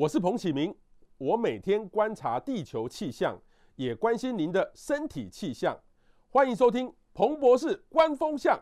我是彭启明，我每天观察地球气象，也关心您的身体气象。欢迎收听彭博士观风向。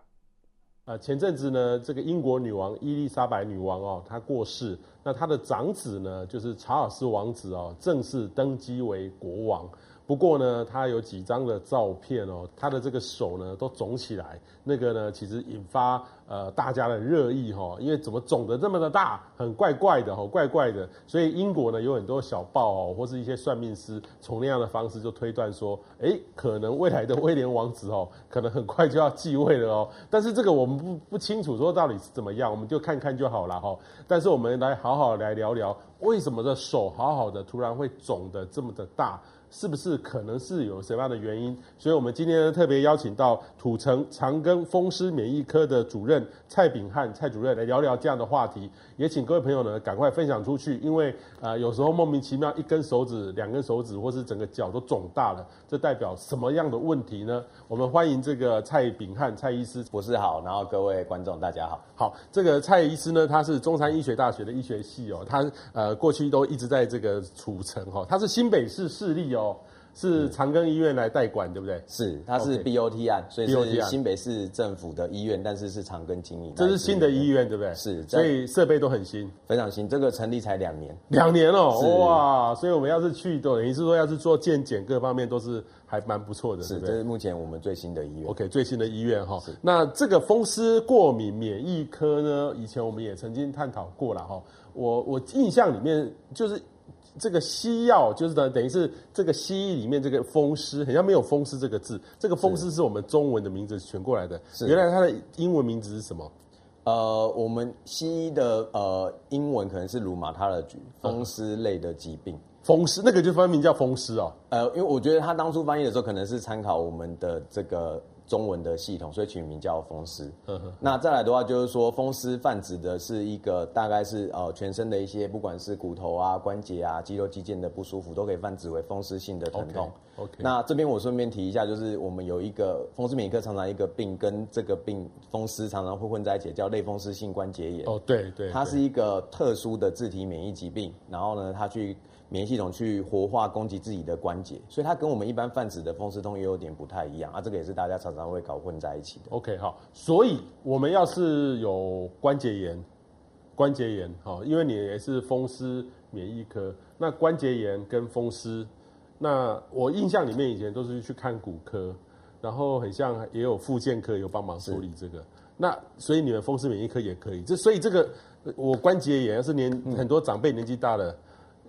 啊，前阵子呢，这个英国女王伊丽莎白女王哦，她过世，那她的长子呢，就是查尔斯王子哦，正式登基为国王。不过呢，他有几张的照片哦，他的这个手呢都肿起来，那个呢其实引发呃大家的热议哈，因为怎么肿得这么的大，很怪怪的哈，怪怪的。所以英国呢有很多小报哦，或是一些算命师从那样的方式就推断说，诶，可能未来的威廉王子哦，可能很快就要继位了哦。但是这个我们不不清楚说到底是怎么样，我们就看看就好了哈。但是我们来好好来聊聊，为什么这手好好的突然会肿得这么的大？是不是可能是有什么样的原因？所以我们今天呢特别邀请到土城长庚风湿免疫科的主任蔡秉汉蔡主任来聊聊这样的话题。也请各位朋友呢赶快分享出去，因为、呃、有时候莫名其妙一根手指、两根手指，或是整个脚都肿大了，这代表什么样的问题呢？我们欢迎这个蔡秉汉蔡医师，博士好，然后各位观众大家好。好，这个蔡医师呢，他是中山医学大学的医学系哦，他呃过去都一直在这个土城哈，他是新北市市立哦。是长庚医院来代管，对不对？是，它是 BOT 案，所以是新北市政府的医院，但是是长庚经营。这是新的医院，对不对？是，所以设备都很新，非常新。这个成立才两年，两年哦，哇！所以我们要是去，等于是说要是做健检，各方面都是还蛮不错的，是，这是目前我们最新的医院。OK，最新的医院哈。那这个风湿过敏免疫科呢，以前我们也曾经探讨过了哈。我我印象里面就是。这个西药就是等等于是这个西医里面这个风湿，好像没有风湿这个字。这个风湿是我们中文的名字选过来的。原来它的英文名字是什么？呃，我们西医的呃英文可能是 rheumatology，风湿类的疾病。风湿那个就翻译名叫风湿哦。呃，因为我觉得他当初翻译的时候，可能是参考我们的这个。中文的系统，所以取名叫风湿。那再来的话，就是说风湿泛指的是一个大概是呃全身的一些，不管是骨头啊、关节啊、肌肉肌腱的不舒服，都可以泛指为风湿性的疼痛。Okay. 那这边我顺便提一下，就是我们有一个风湿免疫科常常一个病，跟这个病风湿常常会混在一起，叫类风湿性关节炎。哦，对对，它是一个特殊的自体免疫疾病，然后呢，它去。免疫系统去活化攻击自己的关节，所以它跟我们一般泛指的风湿痛也有点不太一样啊。这个也是大家常常会搞混在一起的。OK，好，所以我们要是有关节炎，关节炎，好，因为你也是风湿免疫科，那关节炎跟风湿，那我印象里面以前都是去看骨科，然后很像也有复健科有帮忙处理这个。那所以你们风湿免疫科也可以，这所以这个我关节炎要是年很多长辈年纪大了。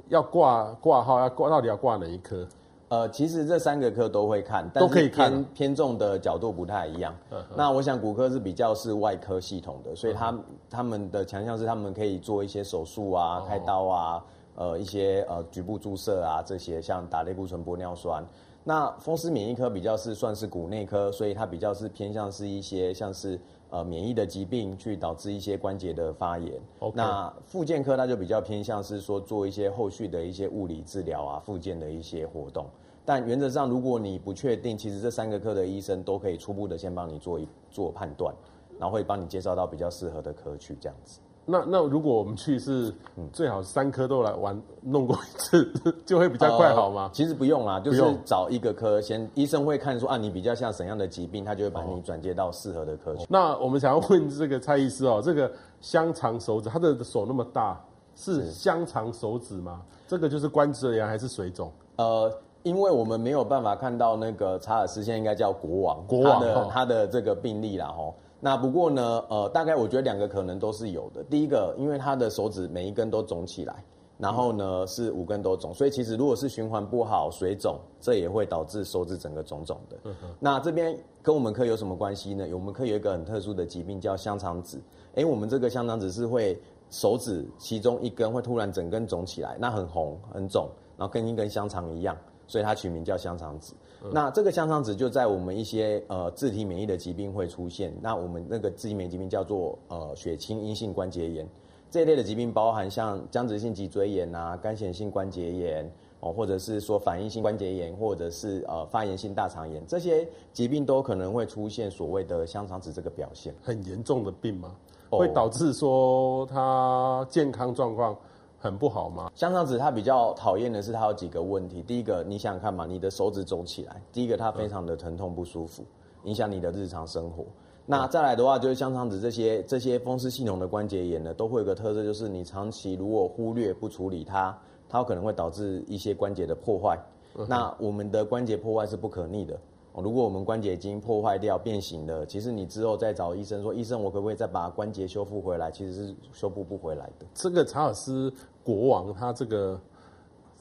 要挂挂号，要挂到底要挂哪一科？呃，其实这三个科都会看，但是偏都可以看，偏重的角度不太一样。那我想骨科是比较是外科系统的，所以他他们的强项是他们可以做一些手术啊、开刀啊，呃，一些呃局部注射啊这些，像打类固醇、玻尿酸。那风湿免疫科比较是算是骨内科，所以它比较是偏向是一些像是。呃，免疫的疾病去导致一些关节的发炎。那复健科它就比较偏向是说做一些后续的一些物理治疗啊，复健的一些活动。但原则上，如果你不确定，其实这三个科的医生都可以初步的先帮你做一做判断，然后会帮你介绍到比较适合的科去这样子。那那如果我们去是最好三科都来玩弄过一次，就会比较快好吗？呃、其实不用啦，就是找一个科先，医生会看说啊，你比较像怎样的疾病，他就会把你转接到适合的科去。那我们想要问这个蔡医师哦，这个香肠手指，他的手那么大，是香肠手指吗？这个就是关节炎还是水肿？呃，因为我们没有办法看到那个查尔斯，现在应该叫国王，国王他的他的这个病例啦吼。那不过呢，呃，大概我觉得两个可能都是有的。第一个，因为他的手指每一根都肿起来，然后呢是五根都肿，所以其实如果是循环不好、水肿，这也会导致手指整个肿肿的。嗯。那这边跟我们科有什么关系呢？我们科有一个很特殊的疾病叫香肠指。哎，我们这个香肠指是会手指其中一根会突然整根肿起来，那很红很肿，然后跟一根香肠一样，所以它取名叫香肠指。那这个香肠指就在我们一些呃自体免疫的疾病会出现。那我们那个自体免疫疾病叫做呃血清阴性关节炎这一类的疾病，包含像僵直性脊椎炎啊、干癬性关节炎哦，或者是说反应性关节炎，或者是呃发炎性大肠炎，这些疾病都可能会出现所谓的香肠指这个表现。很严重的病吗？会导致说他健康状况很不好吗？香肠子它比较讨厌的是它有几个问题。第一个，你想想看嘛，你的手指肿起来，第一个它非常的疼痛不舒服，影响你的日常生活。那再来的话，就是香肠子这些这些风湿系统的关节炎呢，都会有个特色，就是你长期如果忽略不处理它，它有可能会导致一些关节的破坏。那我们的关节破坏是不可逆的。如果我们关节已经破坏掉、变形了，其实你之后再找医生说，医生我可不可以再把关节修复回来？其实是修复不回来的。这个查尔斯国王他这个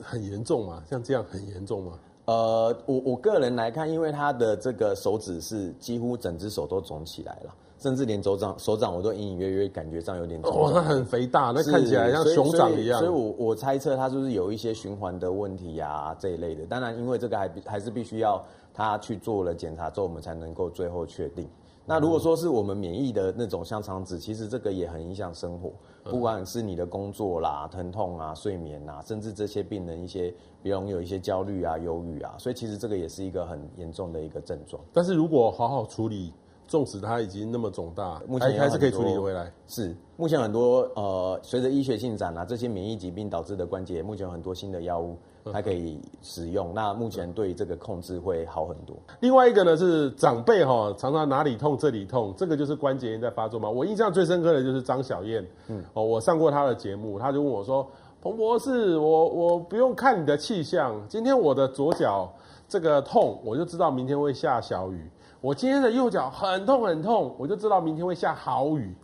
很严重吗？像这样很严重吗？呃，我我个人来看，因为他的这个手指是几乎整只手都肿起来了。甚至连手掌手掌我都隐隐约约感觉上有点哦，那很肥大，那看起来像熊掌一样。所以，所以所以我我猜测他是不是有一些循环的问题呀、啊、这一类的。当然，因为这个还还是必须要他去做了检查之后，我们才能够最后确定。那如果说是我们免疫的那种香肠子，其实这个也很影响生活，不管是你的工作啦、疼痛啊、睡眠啊，甚至这些病人一些比较容易有一些焦虑啊、忧郁啊，所以其实这个也是一个很严重的一个症状。但是如果好好处理。纵使它已经那么肿大，目前还是可以处理回来。是，目前很多呃，随着医学进展啊，这些免疫疾病导致的关节，目前有很多新的药物还可以使用。那目前对这个控制会好很多。另外一个呢是长辈哈，常常哪里痛这里痛，这个就是关节炎在发作嘛？我印象最深刻的就是张小燕，嗯，哦，我上过她的节目，她就问我说：“彭博士，我我不用看你的气象，今天我的左脚这个痛，我就知道明天会下小雨。”我今天的右脚很痛很痛，我就知道明天会下好雨。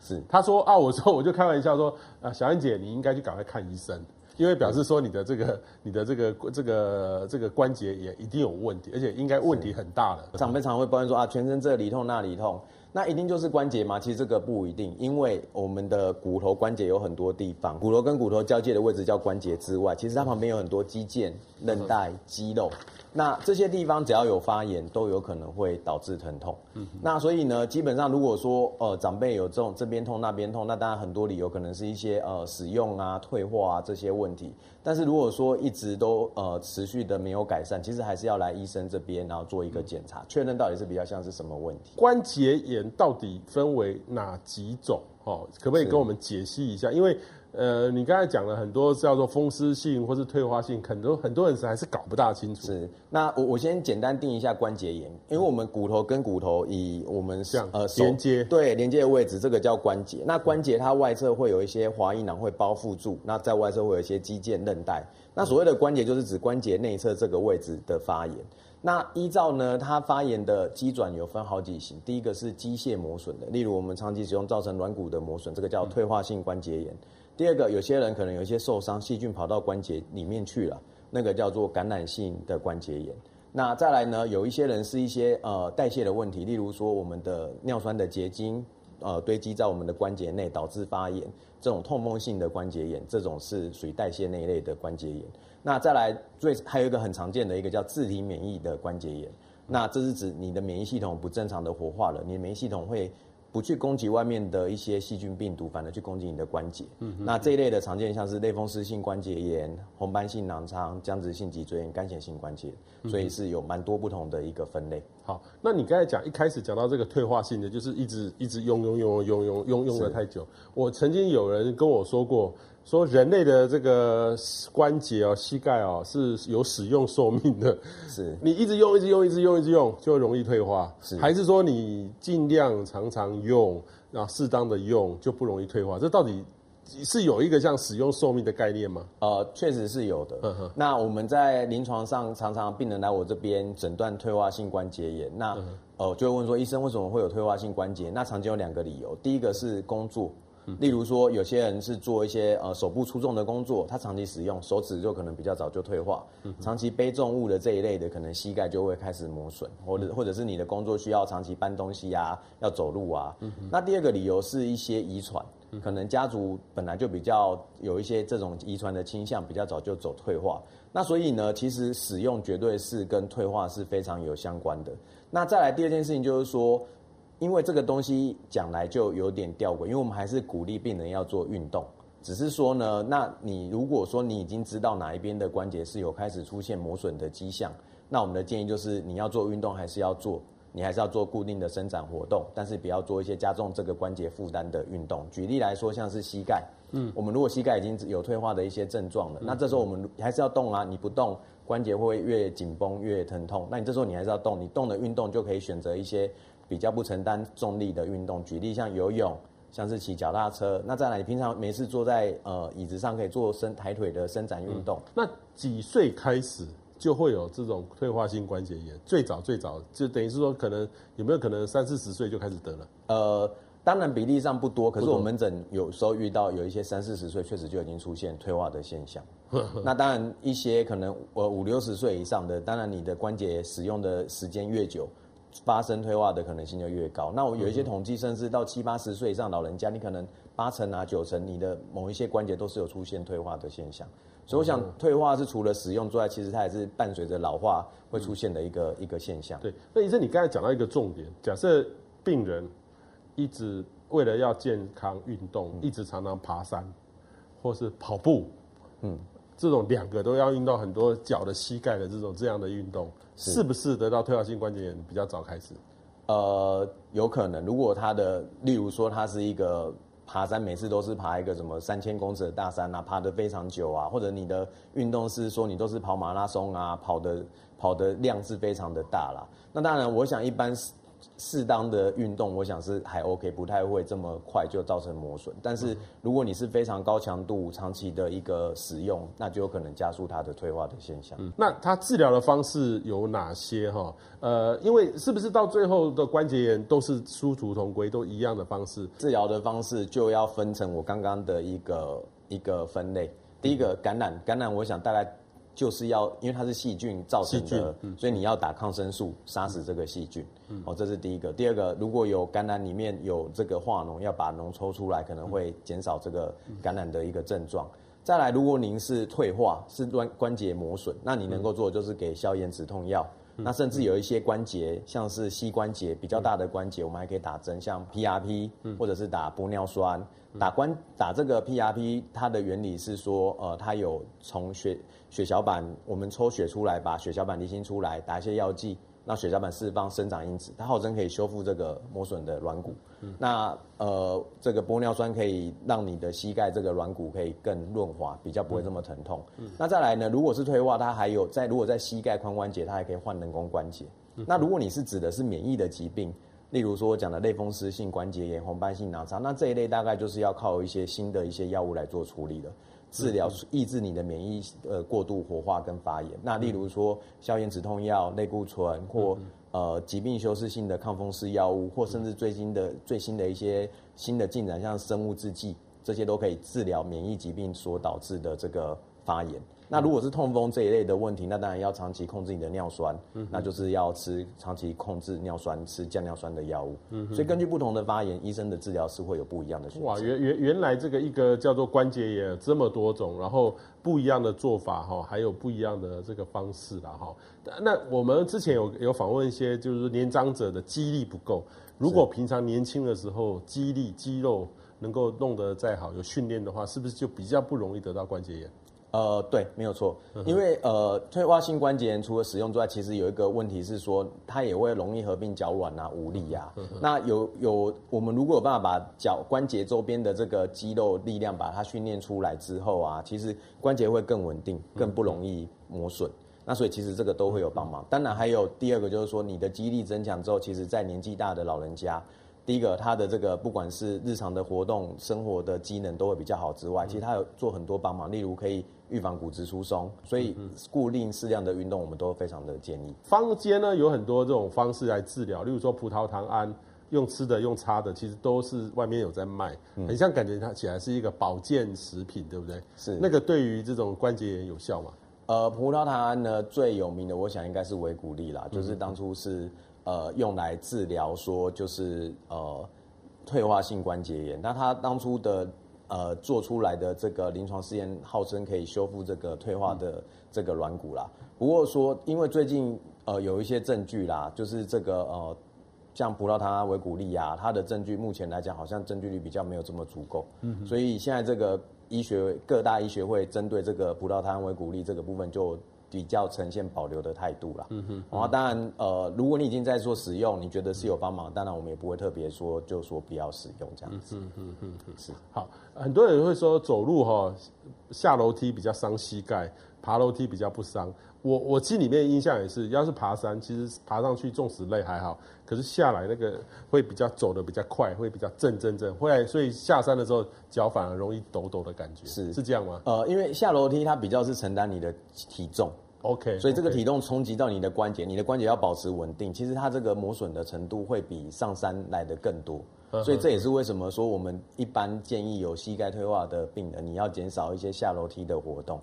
是，他说啊，我说我就开玩笑说啊，小燕姐你应该去赶快看医生，因为表示说你的这个 你的这个这个这个关节也一定有问题，而且应该问题很大了。长辈常会抱怨说啊，全身这里痛那里痛。那一定就是关节吗？其实这个不一定，因为我们的骨头关节有很多地方，骨头跟骨头交界的位置叫关节之外，其实它旁边有很多肌腱、韧带、肌肉。那这些地方只要有发炎，都有可能会导致疼痛。嗯，那所以呢，基本上如果说呃长辈有这种这边痛那边痛，那当然很多理由可能是一些呃使用啊、退化啊这些问题。但是如果说一直都呃持续的没有改善，其实还是要来医生这边，然后做一个检查，确认到底是比较像是什么问题。关节炎到底分为哪几种？哦，可不可以跟我们解析一下？因为呃，你刚才讲了很多叫做风湿性或是退化性，很多很多人是还是搞不大清楚。是，那我我先简单定一下关节炎，因为我们骨头跟骨头以我们像呃连接对连接的位置，这个叫关节。那关节它外侧会有一些滑液囊会包覆住，那在外侧会有一些肌腱韧带。那所谓的关节就是指关节内侧这个位置的发炎。那依照呢，它发炎的机转有分好几型，第一个是机械磨损的，例如我们长期使用造成软骨的磨损，这个叫退化性关节炎。第二个，有些人可能有一些受伤，细菌跑到关节里面去了，那个叫做感染性的关节炎。那再来呢，有一些人是一些呃代谢的问题，例如说我们的尿酸的结晶呃堆积在我们的关节内，导致发炎，这种痛风性的关节炎，这种是属于代谢那一类的关节炎。那再来最还有一个很常见的一个叫自体免疫的关节炎，那这是指你的免疫系统不正常的活化了，你的免疫系统会。不去攻击外面的一些细菌病毒，反而去攻击你的关节。嗯，那这一类的常见像是类风湿性关节炎、红斑性囊疮、僵直性脊椎炎、干癣性关节，所以是有蛮多不同的一个分类。好，那你刚才讲一开始讲到这个退化性的，就是一直一直用用用用用用用了太久。我曾经有人跟我说过。说人类的这个关节哦，膝盖哦是有使用寿命的，是你一直用，一直用，一直用，一直用，就容易退化，是还是说你尽量常常用，然后适当的用就不容易退化？这到底是有一个像使用寿命的概念吗？呃，确实是有的。那我们在临床上常常病人来我这边诊断退化性关节炎，那呃就会问说，医生为什么会有退化性关节？那常见有两个理由，第一个是工作。例如说，有些人是做一些呃手部粗重的工作，他长期使用手指就可能比较早就退化。长期背重物的这一类的，可能膝盖就会开始磨损，或者或者是你的工作需要长期搬东西啊，要走路啊。那第二个理由是一些遗传，可能家族本来就比较有一些这种遗传的倾向，比较早就走退化。那所以呢，其实使用绝对是跟退化是非常有相关的。那再来第二件事情就是说。因为这个东西讲来就有点吊诡，因为我们还是鼓励病人要做运动，只是说呢，那你如果说你已经知道哪一边的关节是有开始出现磨损的迹象，那我们的建议就是你要做运动还是要做，你还是要做固定的伸展活动，但是不要做一些加重这个关节负担的运动。举例来说，像是膝盖，嗯，我们如果膝盖已经有退化的一些症状了，嗯、那这时候我们还是要动啊，你不动关节会越紧绷越疼痛。那你这时候你还是要动，你动的运动就可以选择一些比较不承担重力的运动，举例像游泳，像是骑脚踏车。那再来，你平常没事坐在呃椅子上可以做伸抬腿的伸展运动。嗯、那几岁开始？就会有这种退化性关节炎，最早最早就等于是说，可能有没有可能三四十岁就开始得了？呃，当然比例上不多，可是我们门诊有时候遇到有一些三四十岁确实就已经出现退化的现象。那当然一些可能呃五六十岁以上的，当然你的关节使用的时间越久，发生退化的可能性就越高。那我有一些统计，甚至到七八十岁以上老人家，你可能八成啊九成，你的某一些关节都是有出现退化的现象。所以我想，退化是除了使用之外，其实它也是伴随着老化会出现的一个、嗯、一个现象。对，那医生，你刚才讲到一个重点，假设病人一直为了要健康运动，嗯、一直常常爬山或是跑步，嗯，这种两个都要运到很多脚的膝盖的这种这样的运动，是，是不是得到退化性关节炎比较早开始？呃，有可能，如果他的，例如说他是一个。爬山每次都是爬一个什么三千公尺的大山啊，爬得非常久啊，或者你的运动是说你都是跑马拉松啊，跑的跑的量是非常的大啦。那当然，我想一般适当的运动，我想是还 OK，不太会这么快就造成磨损。但是如果你是非常高强度、长期的一个使用，那就有可能加速它的退化的现象。嗯，那它治疗的方式有哪些？哈，呃，因为是不是到最后的关节炎都是殊途同归，都一样的方式？治疗的方式就要分成我刚刚的一个一个分类。第一个感染，感染，我想大概。就是要，因为它是细菌造成的，嗯、所以你要打抗生素杀死这个细菌。嗯、哦，这是第一个。第二个，如果有感染里面有这个化脓，要把脓抽出来，可能会减少这个感染的一个症状。嗯、再来，如果您是退化，是关关节磨损，那你能够做的就是给消炎止痛药。嗯、那甚至有一些关节，像是膝关节比较大的关节，嗯、我们还可以打针，像 PRP，或者是打玻尿酸。打关打这个 PRP，它的原理是说，呃，它有从血血小板，我们抽血出来，把血小板离心出来，打一些药剂，让血小板释放生长因子，它号称可以修复这个磨损的软骨。嗯、那呃，这个玻尿酸可以让你的膝盖这个软骨可以更润滑，比较不会这么疼痛。嗯、那再来呢，如果是退化，它还有在如果在膝盖髋关节，它还可以换人工关节。嗯、那如果你是指的是免疫的疾病。例如说，我讲的类风湿性关节炎、红斑性狼疮，那这一类大概就是要靠一些新的一些药物来做处理的，治疗抑制你的免疫呃过度活化跟发炎。那例如说，消炎止痛药、类固醇或呃疾病修饰性的抗风湿药物，或甚至最新的最新的一些新的进展，像生物制剂，这些都可以治疗免疫疾病所导致的这个发炎。那如果是痛风这一类的问题，那当然要长期控制你的尿酸，嗯、那就是要吃长期控制尿酸，吃降尿酸的药物。嗯、所以根据不同的发炎，医生的治疗是会有不一样的选择。哇，原原原来这个一个叫做关节炎这么多种，然后不一样的做法哈，还有不一样的这个方式啦哈。那我们之前有有访问一些，就是年长者的肌力不够，如果平常年轻的时候肌力肌肉能够弄得再好，有训练的话，是不是就比较不容易得到关节炎？呃，对，没有错，因为呃，退化性关节炎除了使用之外，其实有一个问题是说，它也会容易合并脚软啊、无力啊。那有有，我们如果有办法把脚关节周边的这个肌肉力量把它训练出来之后啊，其实关节会更稳定，更不容易磨损。那所以其实这个都会有帮忙。当然还有第二个就是说，你的肌力增强之后，其实在年纪大的老人家。第一个，它的这个不管是日常的活动、生活的机能都会比较好之外，其实它有做很多帮忙，例如可以预防骨质疏松，所以固定适量的运动，我们都非常的建议。坊间呢有很多这种方式来治疗，例如说葡萄糖胺，用吃的、用擦的，其实都是外面有在卖，很像感觉它起来是一个保健食品，对不对？是。那个对于这种关节炎有效吗？呃，葡萄糖胺呢最有名的，我想应该是维骨力啦，就是当初是。呃，用来治疗说就是呃退化性关节炎。那他当初的呃做出来的这个临床试验，号称可以修复这个退化的这个软骨啦。不过说，因为最近呃有一些证据啦，就是这个呃像葡萄糖胺维骨力啊，它的证据目前来讲好像证据率比较没有这么足够。嗯。所以现在这个医学各大医学会针对这个葡萄糖维骨力这个部分就。比较呈现保留的态度啦。嗯哼。然后当然，呃，如果你已经在做使用，你觉得是有帮忙，当然我们也不会特别说就说不要使用这样子。嗯嗯嗯嗯，是。好，很多人会说走路哈，下楼梯比较伤膝盖，爬楼梯比较不伤。我我心里面的印象也是，要是爬山，其实爬上去纵使累还好，可是下来那个会比较走的比较快，会比较震震震，会所以下山的时候脚反而容易抖抖的感觉，是是这样吗？呃，因为下楼梯它比较是承担你的体重，OK，所以这个体重冲击到你的关节，你的关节要保持稳定，其实它这个磨损的程度会比上山来的更多。所以这也是为什么说我们一般建议有膝盖退化的病人，你要减少一些下楼梯的活动。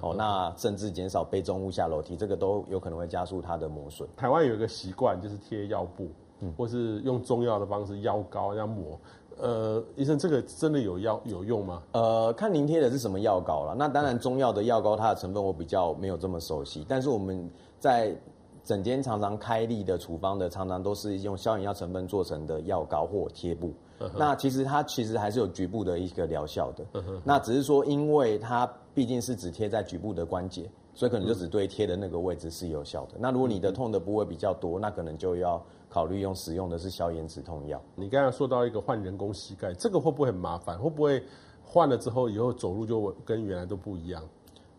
哦，那甚至减少背重物下楼梯，这个都有可能会加速它的磨损。台湾有一个习惯，就是贴药布，嗯，或是用中药的方式药膏这样抹。呃，医生，这个真的有药有用吗？呃，看您贴的是什么药膏了。那当然，中药的药膏它的成分我比较没有这么熟悉，但是我们在。整间常常开立的处方的，常常都是用消炎药成分做成的药膏或贴布。Uh -huh. 那其实它其实还是有局部的一个疗效的。Uh -huh. 那只是说，因为它毕竟是只贴在局部的关节，所以可能就只对贴的那个位置是有效的。Uh. 那如果你的痛的部位比较多，那可能就要考虑用使用的是消炎止痛药。你刚才说到一个换人工膝盖，这个会不会很麻烦？会不会换了之后以后走路就跟原来都不一样？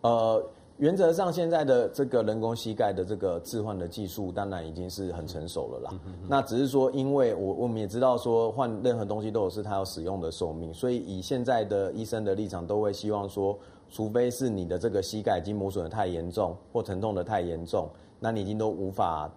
呃。原则上，现在的这个人工膝盖的这个置换的技术，当然已经是很成熟了啦。那只是说，因为我我们也知道说，换任何东西都有是它要使用的寿命，所以以现在的医生的立场，都会希望说，除非是你的这个膝盖已经磨损的太严重，或疼痛的太严重，那你已经都无法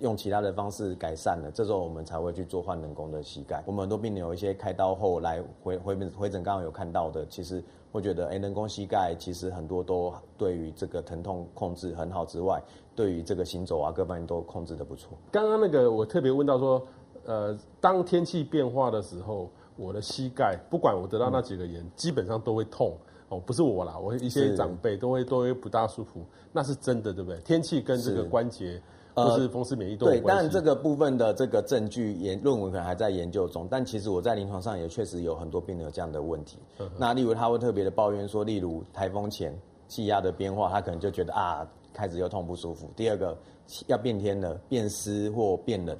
用其他的方式改善了，这时候我们才会去做换人工的膝盖。我们很多病人有一些开刀后来回回回诊，刚刚有看到的，其实。会觉得，哎，人工膝盖其实很多都对于这个疼痛控制很好之外，对于这个行走啊各方面都控制得不错。刚刚那个我特别问到说，呃，当天气变化的时候，我的膝盖不管我得到那几个炎，基本上都会痛哦，不是我啦，我一些长辈都会都会不大舒服，那是真的，对不对？天气跟这个关节。就是风湿免疫都。对，当然这个部分的这个证据研论文可能还在研究中，但其实我在临床上也确实有很多病人有这样的问题。那例如他会特别的抱怨说，例如台风前气压的变化，他可能就觉得啊，开始又痛不舒服。第二个要变天了，变湿或变冷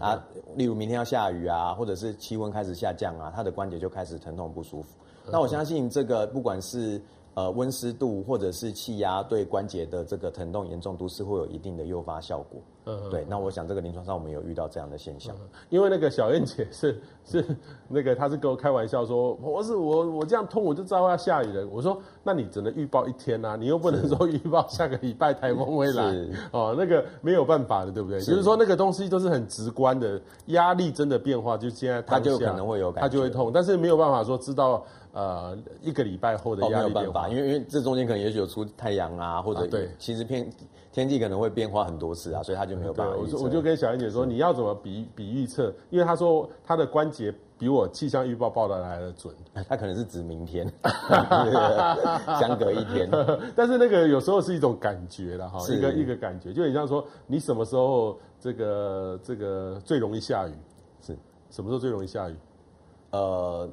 啊，例如明天要下雨啊，或者是气温开始下降啊，他的关节就开始疼痛不舒服。那我相信这个不管是。呃，温湿度或者是气压对关节的这个疼痛严重度是会有一定的诱发效果。嗯，对。那我想这个临床上我们有遇到这样的现象。因为那个小燕姐是是那个，她是跟我开玩笑说，我是我我这样痛我就知道要下雨了。我说，那你只能预报一天啊，你又不能说预报下个礼拜台风会来哦，那个没有办法的，对不对？就是说那个东西都是很直观的，压力真的变化，就现在它就可能会有感觉，它就会痛，但是没有办法说知道。呃，一个礼拜后的压力变化，哦、因为因为这中间可能也许有出太阳啊，或者、啊、对，其实偏天气可能会变化很多次啊，所以他就没有办法。我我就跟小燕姐说，你要怎么比比预测？因为他说他的关节比我气象预报报的来的准，他可能是指明天，相隔一天。但是那个有时候是一种感觉了哈，一个一个感觉，就很像说你什么时候这个这个最容易下雨？是什么时候最容易下雨？呃。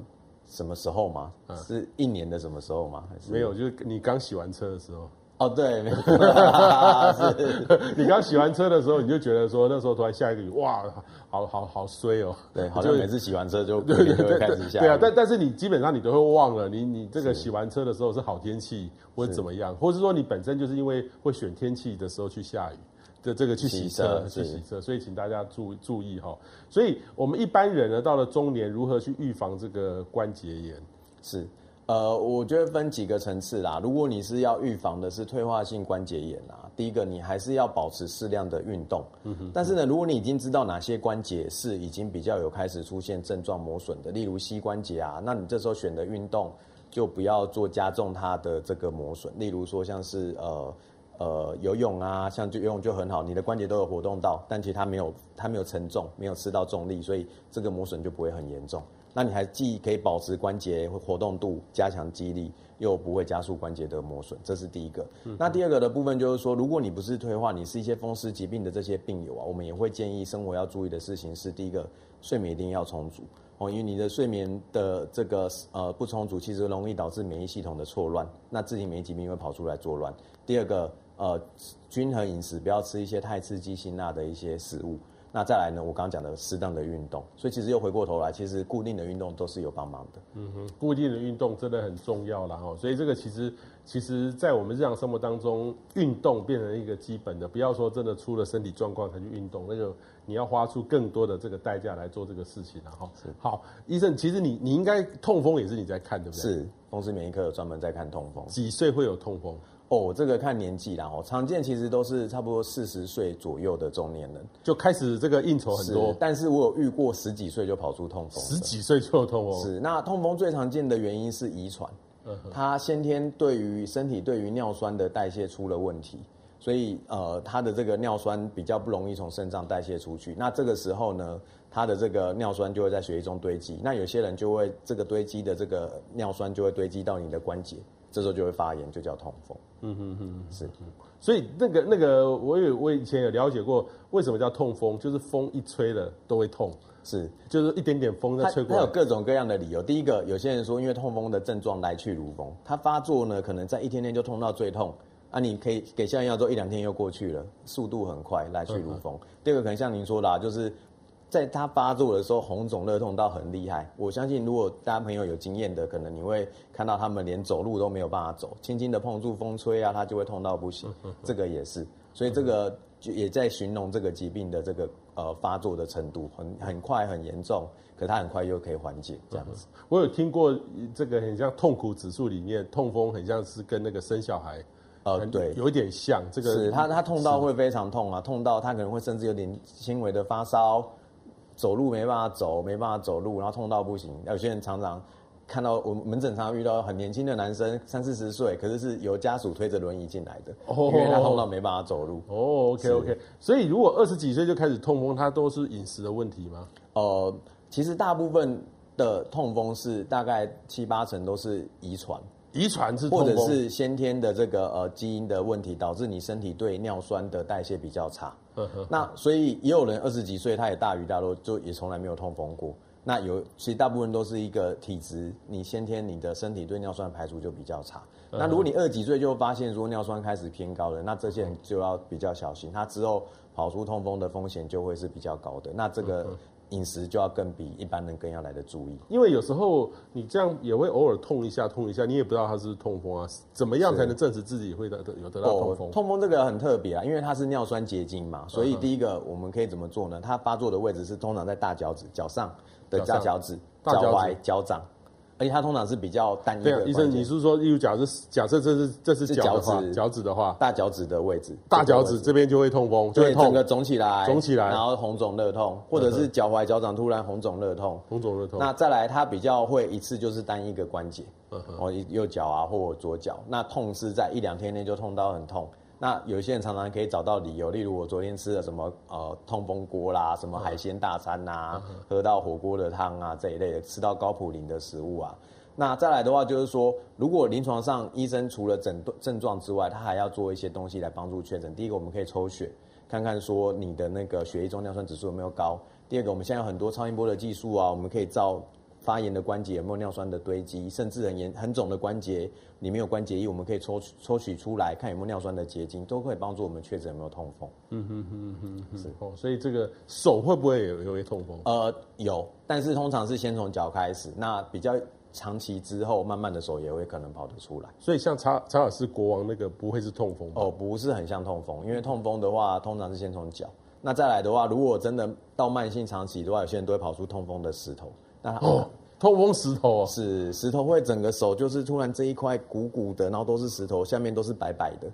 什么时候吗？是一年的什么时候吗？还是没有，就是你刚洗完车的时候。哦，对，没有。你刚洗完车的时候，你就觉得说那时候突然下一个雨，哇，好好好衰哦。对，好像每次洗完车就 对对对，开始下。对啊，但但是你基本上你都会忘了，你你这个洗完车的时候是好天气或者怎么样，或是说你本身就是因为会选天气的时候去下雨。的这个去洗车，去洗车，所以请大家注注意哈。所以我们一般人呢，到了中年，如何去预防这个关节炎？是，呃，我觉得分几个层次啦。如果你是要预防的是退化性关节炎啊，第一个你还是要保持适量的运动。嗯哼。但是呢，如果你已经知道哪些关节是已经比较有开始出现症状磨损的，例如膝关节啊，那你这时候选的运动就不要做加重它的这个磨损。例如说像是呃。呃，游泳啊，像就游泳就很好，你的关节都有活动到，但其实它没有，它没有承重，没有吃到重力，所以这个磨损就不会很严重。那你还既可以保持关节活动度，加强肌力，又不会加速关节的磨损，这是第一个。嗯。那第二个的部分就是说，如果你不是退化，你是一些风湿疾病的这些病友啊，我们也会建议生活要注意的事情是：第一个，睡眠一定要充足哦，因为你的睡眠的这个呃不充足，其实容易导致免疫系统的错乱，那自体免疫疾病会跑出来作乱。第二个。呃均衡饮食，不要吃一些太刺激辛辣的一些食物。那再来呢，我刚刚讲的适当的运动，所以其实又回过头来，其实固定的运动都是有帮忙的。嗯哼，固定的运动真的很重要啦哈，所以这个其实其实，在我们日常生活当中，运动变成一个基本的，不要说真的出了身体状况才去运动，那个你要花出更多的这个代价来做这个事情了哈。是，好，医生，其实你你应该痛风也是你在看对不对？是，风湿免疫科有专门在看痛风。几岁会有痛风？哦，这个看年纪啦，哦，常见其实都是差不多四十岁左右的中年人。就开始这个应酬很多，是，但是我有遇过十几岁就跑出痛风，十几岁就有痛风，是。那痛风最常见的原因是遗传，嗯，他先天对于身体对于尿酸的代谢出了问题，所以呃，他的这个尿酸比较不容易从肾脏代谢出去，那这个时候呢，他的这个尿酸就会在血液中堆积，那有些人就会这个堆积的这个尿酸就会堆积到你的关节。这时候就会发炎，就叫痛风。嗯哼哼，是。所以那个那个，我有我以前有了解过，为什么叫痛风？就是风一吹了都会痛。是，就是一点点风在吹过来。它有各种各样的理由。第一个，有些人说，因为痛风的症状来去如风，它发作呢，可能在一天天就痛到最痛。啊，你可以给消炎药之后一两天又过去了，速度很快，来去如风。嗯、第二个，可能像您说的，啊，就是。在它发作的时候，红肿热痛到很厉害。我相信，如果大家朋友有经验的，可能你会看到他们连走路都没有办法走，轻轻的碰触风吹啊，它就会痛到不行。这个也是，所以这个就也在形容这个疾病的这个呃发作的程度，很很快很严重，可它很快又可以缓解这样子。我有听过这个很像痛苦指数里面，痛风很像是跟那个生小孩，呃，对，有一点像。这个是他他痛到会非常痛啊，痛到他可能会甚至有点轻微的发烧。走路没办法走，没办法走路，然后痛到不行。有些人常常看到我们门诊常常遇到很年轻的男生，三四十岁，可是是由家属推着轮椅进来的，哦、因为他痛到没办法走路。哦，OK OK。所以如果二十几岁就开始痛风，他都是饮食的问题吗？呃，其实大部分的痛风是大概七八成都是遗传。遗传是或者是先天的这个呃基因的问题，导致你身体对尿酸的代谢比较差。呵呵呵，那所以也有人二十几岁，他也大鱼大肉，就也从来没有痛风过。那有其实大部分都是一个体质，你先天你的身体对尿酸排除就比较差。那如果你二十几岁就发现说尿酸开始偏高了，那这些人就要比较小心，他之后跑出痛风的风险就会是比较高的。那这个。饮食就要更比一般人更要来的注意，因为有时候你这样也会偶尔痛一下，痛一下，你也不知道它是痛风啊。怎么样才能证实自己会得有得到痛风？哦，痛风这个很特别啊，因为它是尿酸结晶嘛，所以第一个我们可以怎么做呢？它发作的位置是通常在大脚趾脚上的大脚趾、脚踝、脚掌。而且它通常是比较单一的。医生，你是说，例如假设假设这是这是脚趾。脚趾的话，大脚趾的位置，大脚趾这边就会痛风，就会痛，整个肿起来，肿起来，然后红肿热痛，或者是脚踝脚掌突然红肿热痛，红肿热痛。那再来，它比较会一次就是单一个关节，哦，右脚啊或左脚，那痛是在一两天内就痛到很痛。那有些人常常可以找到理由，例如我昨天吃了什么呃痛风锅啦，什么海鲜大餐呐、啊，喝到火锅的汤啊这一类的，吃到高普林的食物啊。那再来的话就是说，如果临床上医生除了诊断症状之外，他还要做一些东西来帮助确诊。第一个，我们可以抽血看看说你的那个血液中尿酸指数有没有高。第二个，我们现在有很多超音波的技术啊，我们可以照。发炎的关节有没有尿酸的堆积，甚至很严很肿的关节里面有关节液，我们可以抽取抽取出来看有没有尿酸的结晶，都可以帮助我们确诊有没有痛风。嗯哼哼哼哼，是哦，所以这个手会不会有有会痛风？呃，有，但是通常是先从脚开始，那比较长期之后，慢慢的手也会可能跑得出来。所以像查查尔斯国王那个不会是痛风？哦，不是很像痛风，因为痛风的话通常是先从脚，那再来的话，如果真的到慢性长期的话，有些人都会跑出痛风的石头。那哦，痛风石头是石头会整个手就是突然这一块鼓鼓的，然后都是石头，下面都是白白的，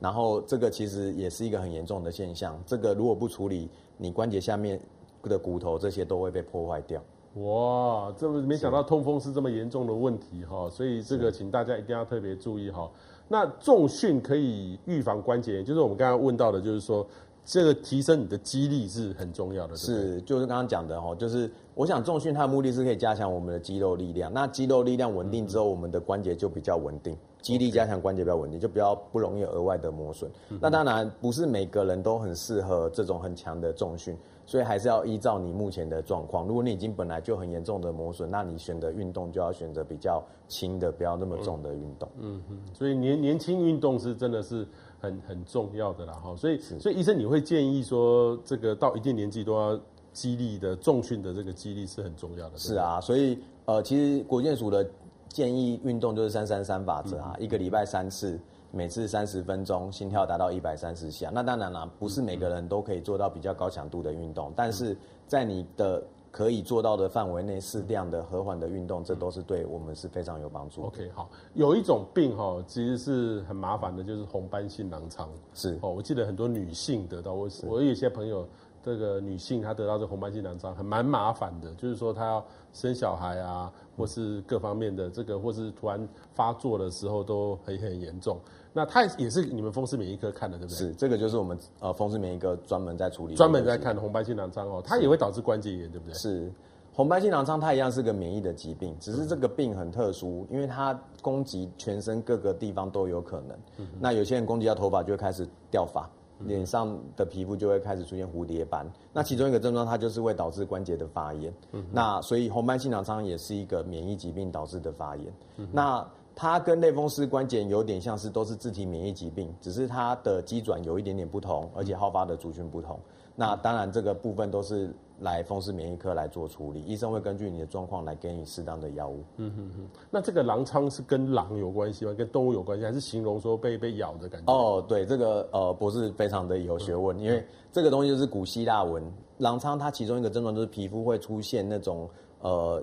然后这个其实也是一个很严重的现象。这个如果不处理，你关节下面的骨头这些都会被破坏掉。哇，这没想到痛风是这么严重的问题哈，所以这个请大家一定要特别注意哈。那重训可以预防关节炎，就是我们刚刚问到的，就是说。这个提升你的肌力是很重要的，是，就是刚刚讲的哦，就是我想重训它的目的是可以加强我们的肌肉力量，那肌肉力量稳定之后，嗯、我们的关节就比较稳定，肌力加强关节比较稳定，就比较不容易额外的磨损。嗯、那当然不是每个人都很适合这种很强的重训，所以还是要依照你目前的状况。如果你已经本来就很严重的磨损，那你选择运动就要选择比较轻的，不要那么重的运动。嗯嗯，所以年年轻运动是真的是很很重要的啦哈。所以所以医生你会建议说，这个到一定年纪都要肌力的重训的这个肌力是很重要的。是啊，所以呃，其实国健署的。建议运动就是三三三法则啊，一个礼拜三次，每次三十分钟，心跳达到一百三十下。那当然啦，不是每个人都可以做到比较高强度的运动，但是在你的可以做到的范围内，适量的和缓的运动，这都是对我们是非常有帮助。OK，好，有一种病哈，其实是很麻烦的，就是红斑性狼疮。是哦，我记得很多女性得到，我我有一些朋友。这个女性她得到这红斑性狼疮，很蛮麻烦的，就是说她要生小孩啊，或是各方面的这个，或是突然发作的时候都很很严重。那它也是你们风湿免疫科看的，对不对？是，这个就是我们呃风湿免疫科专门在处理，专门在看红斑性狼疮哦，它也会导致关节炎，对不对？是，红斑性狼疮它一样是个免疫的疾病，只是这个病很特殊，因为它攻击全身各个地方都有可能。嗯、那有些人攻击到头发就会开始掉发。脸上的皮肤就会开始出现蝴蝶斑，那其中一个症状，它就是会导致关节的发炎。嗯、那所以红斑性狼疮也是一个免疫疾病导致的发炎。嗯、那它跟类风湿关节炎有点像是，都是自体免疫疾病，只是它的机转有一点点不同，而且好发的族群不同。那当然这个部分都是。来风湿免疫科来做处理，医生会根据你的状况来给你适当的药物。嗯哼哼。那这个狼疮是跟狼有关系吗？跟动物有关系，还是形容说被被咬的感觉？哦，对，这个呃博士非常的有学问，嗯、因为这个东西就是古希腊文。狼疮它其中一个症状就是皮肤会出现那种呃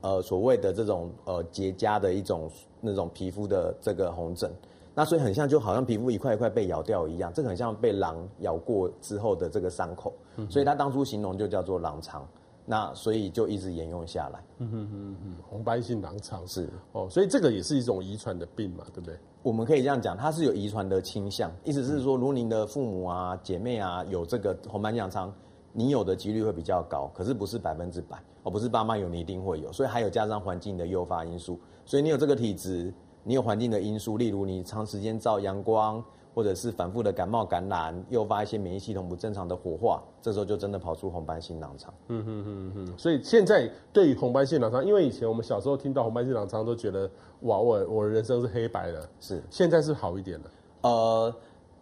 呃所谓的这种呃结痂的一种那种皮肤的这个红疹。那所以很像，就好像皮肤一块一块被咬掉一样，这个很像被狼咬过之后的这个伤口，嗯、所以他当初形容就叫做狼疮，那所以就一直沿用下来。嗯哼哼哼，红斑性狼疮是哦，所以这个也是一种遗传的病嘛，对不对？我们可以这样讲，它是有遗传的倾向，意思是说，如果您的父母啊、姐妹啊有这个红斑性狼疮，你有的几率会比较高，可是不是百分之百，哦，不是爸妈有你一定会有，所以还有加上环境的诱发因素，所以你有这个体质。你有环境的因素，例如你长时间照阳光，或者是反复的感冒感染，诱发一些免疫系统不正常的火化，这时候就真的跑出红斑性狼疮。嗯哼哼哼。所以现在对于红斑性狼疮，因为以前我们小时候听到红斑性狼疮都觉得哇，我我人生是黑白的，是现在是好一点了。呃，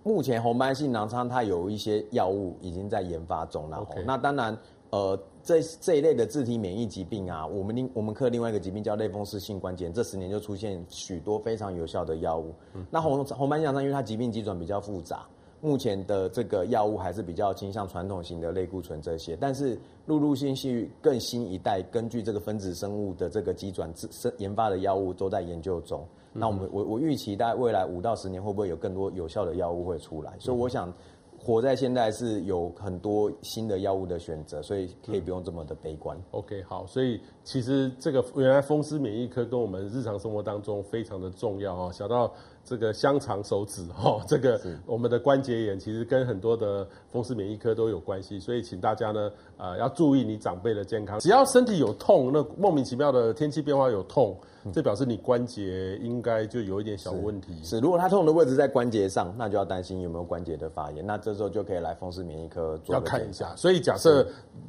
目前红斑性狼疮它有一些药物已经在研发中了。那当然。呃，这这一类的自体免疫疾病啊，我们另我们科另外一个疾病叫类风湿性关节炎，这十年就出现许多非常有效的药物。嗯、那红红斑性狼疮因为它疾病机转比较复杂，目前的这个药物还是比较倾向传统型的类固醇这些，但是陆陆续续更新一代，根据这个分子生物的这个机转自研发的药物都在研究中。嗯、那我们我我预期大概未来五到十年会不会有更多有效的药物会出来？嗯、所以我想。活在现在是有很多新的药物的选择，所以可以不用这么的悲观。OK，好，所以其实这个原来风湿免疫科跟我们日常生活当中非常的重要哦，小到。这个香肠手指哈，这个我们的关节炎其实跟很多的风湿免疫科都有关系，所以请大家呢，呃，要注意你长辈的健康。只要身体有痛，那莫名其妙的天气变化有痛，这表示你关节应该就有一点小问题。是，是，如果它痛的位置在关节上，那就要担心有没有关节的发炎。那这时候就可以来风湿免疫科做要看一下。所以假设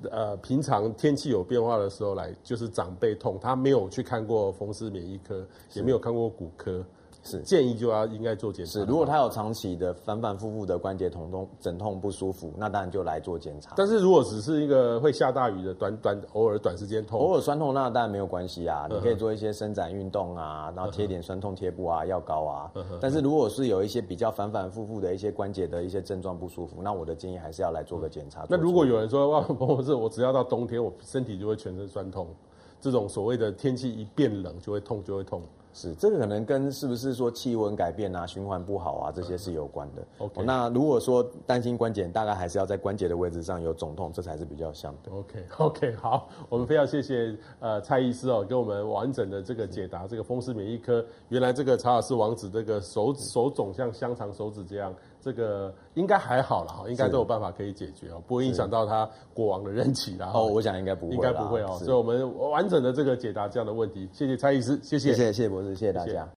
呃平常天气有变化的时候来，就是长辈痛，他没有去看过风湿免疫科，也没有看过骨科。是建议就要应该做检查。是，如果他有长期的反反复复的关节疼痛、枕痛不舒服，那当然就来做检查。但是如果只是一个会下大雨的短短偶尔短时间痛，偶尔酸痛，那当然没有关系啊。你可以做一些伸展运动啊，然后贴点酸痛贴布啊、药膏啊。但是如果是有一些比较反反复复的一些关节的一些症状不舒服，那我的建议还是要来做个检查。那如果有人说哇，我是我只要到冬天我身体就会全身酸痛，这种所谓的天气一变冷就会痛就会痛。是，这个可能跟是不是说气温改变啊、循环不好啊这些是有关的。OK，那如果说担心关节，大概还是要在关节的位置上有肿痛，这才是比较像的。Okay, okay, 好，我们非常谢谢呃蔡医师哦，给我们完整的这个解答。这个风湿免疫科，原来这个查尔斯王子这个手指手肿像香肠手指这样。这个应该还好了哈，应该都有办法可以解决哦，不会影响到他国王的任期啦。哦，我想应该不会，应该不会哦。所以我们完整的这个解答这样的问题，谢谢蔡医师，谢谢，谢谢谢谢博士，谢谢大家。